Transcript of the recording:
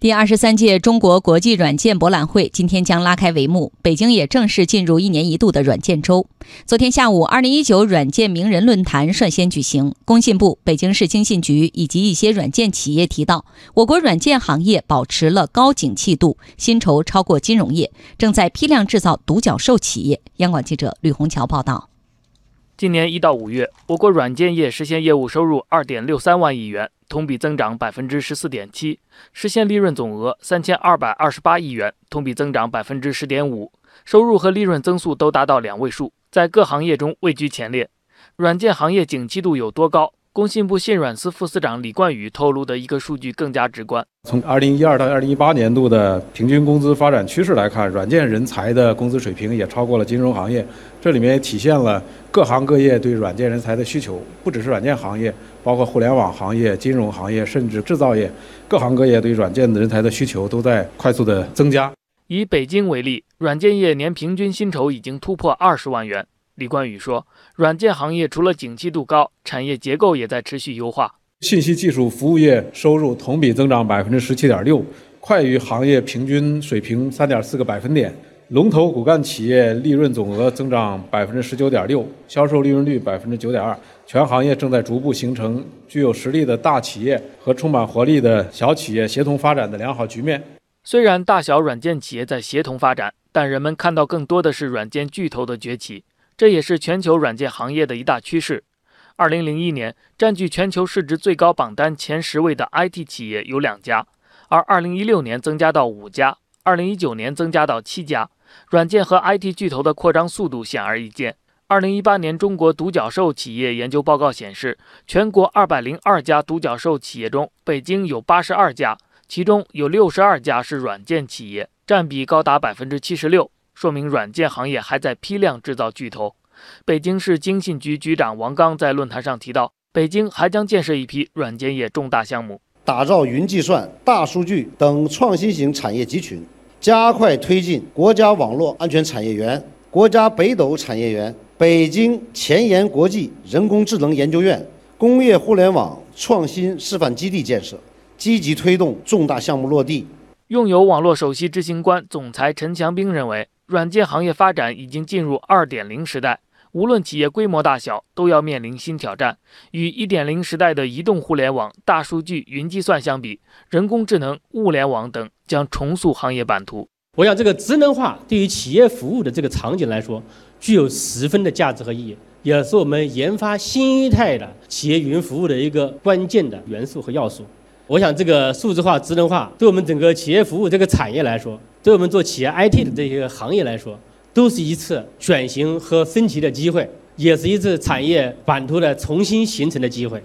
第二十三届中国国际软件博览会今天将拉开帷幕，北京也正式进入一年一度的软件周。昨天下午，二零一九软件名人论坛率先举行。工信部、北京市经信局以及一些软件企业提到，我国软件行业保持了高景气度，薪酬超过金融业，正在批量制造独角兽企业。央广记者吕红桥报道。今年一到五月，我国软件业实现业务收入二点六三万亿元。同比增长百分之十四点七，实现利润总额三千二百二十八亿元，同比增长百分之十点五，收入和利润增速都达到两位数，在各行业中位居前列。软件行业景气度有多高？工信部信软司副司长李冠宇透露的一个数据更加直观。从二零一二到二零一八年度的平均工资发展趋势来看，软件人才的工资水平也超过了金融行业。这里面也体现了各行各业对软件人才的需求，不只是软件行业，包括互联网行业、金融行业，甚至制造业，各行各业对软件人才的需求都在快速的增加。以北京为例，软件业年平均薪酬已经突破二十万元。李冠宇说：“软件行业除了景气度高，产业结构也在持续优化。信息技术服务业收入同比增长百分之十七点六，快于行业平均水平三点四个百分点。龙头骨干企业利润总额增长百分之十九点六，销售利润率百分之九点二。全行业正在逐步形成具有实力的大企业和充满活力的小企业协同发展的良好局面。虽然大小软件企业在协同发展，但人们看到更多的是软件巨头的崛起。”这也是全球软件行业的一大趋势。二零零一年，占据全球市值最高榜单前十位的 IT 企业有两家，而二零一六年增加到五家，二零一九年增加到七家。软件和 IT 巨头的扩张速度显而易见。二零一八年中国独角兽企业研究报告显示，全国二百零二家独角兽企业中，北京有八十二家，其中有六十二家是软件企业，占比高达百分之七十六。说明软件行业还在批量制造巨头。北京市经信局局长王刚在论坛上提到，北京还将建设一批软件业重大项目，打造云计算、大数据等创新型产业集群，加快推进国家网络安全产业园、国家北斗产业园、北京前沿国际人工智能研究院、工业互联网创新示范基地建设，积极推动重大项目落地。拥有网络首席执行官、总裁陈强兵认为。软件行业发展已经进入二点零时代，无论企业规模大小，都要面临新挑战。与一点零时代的移动互联网、大数据、云计算相比，人工智能、物联网等将重塑行业版图。我想，这个智能化对于企业服务的这个场景来说，具有十分的价值和意义，也是我们研发新一代的企业云服务的一个关键的元素和要素。我想，这个数字化、智能化对我们整个企业服务这个产业来说，对我们做企业 IT 的这些行业来说，都是一次转型和升级的机会，也是一次产业版图的重新形成的机会。